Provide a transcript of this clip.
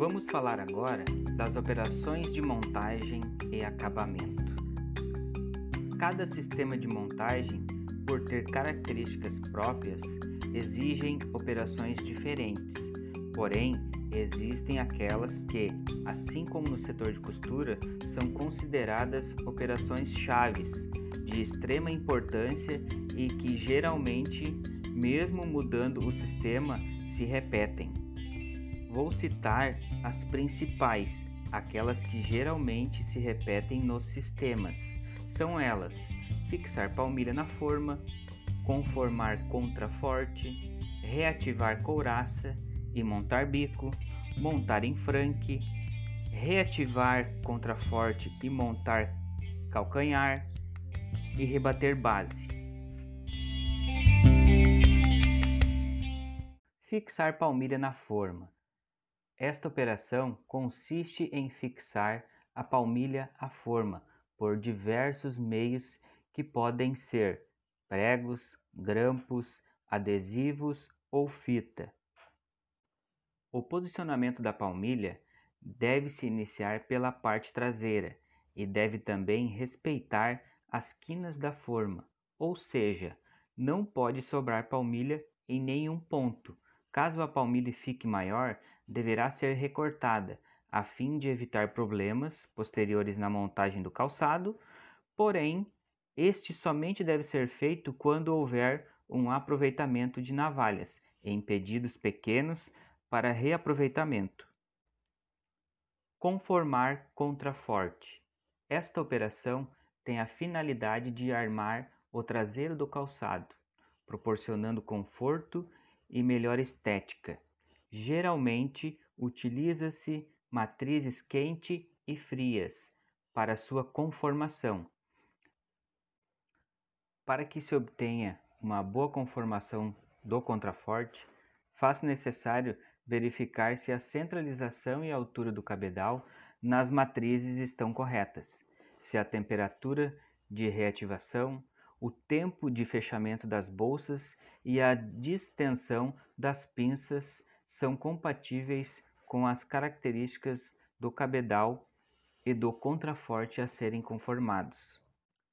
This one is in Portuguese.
Vamos falar agora das operações de montagem e acabamento. Cada sistema de montagem, por ter características próprias, exigem operações diferentes. Porém, existem aquelas que, assim como no setor de costura, são consideradas operações chaves de extrema importância e que geralmente, mesmo mudando o sistema, se repetem. Vou citar as principais, aquelas que geralmente se repetem nos sistemas. São elas: fixar palmilha na forma, conformar contraforte, reativar couraça e montar bico, montar em franque, reativar contraforte e montar calcanhar e rebater base. Fixar palmilha na forma. Esta operação consiste em fixar a palmilha à forma por diversos meios que podem ser pregos, grampos, adesivos ou fita. O posicionamento da palmilha deve se iniciar pela parte traseira e deve também respeitar as quinas da forma, ou seja, não pode sobrar palmilha em nenhum ponto. Caso a palmilha fique maior, deverá ser recortada, a fim de evitar problemas posteriores na montagem do calçado, porém, este somente deve ser feito quando houver um aproveitamento de navalhas em pedidos pequenos para reaproveitamento. Conformar contraforte. Esta operação tem a finalidade de armar o traseiro do calçado, proporcionando conforto e melhor estética Geralmente utiliza-se matrizes quente e frias para sua conformação. Para que se obtenha uma boa conformação do contraforte, faz necessário verificar se a centralização e a altura do cabedal nas matrizes estão corretas, se a temperatura de reativação, o tempo de fechamento das bolsas e a distensão das pinças são compatíveis com as características do cabedal e do contraforte a serem conformados.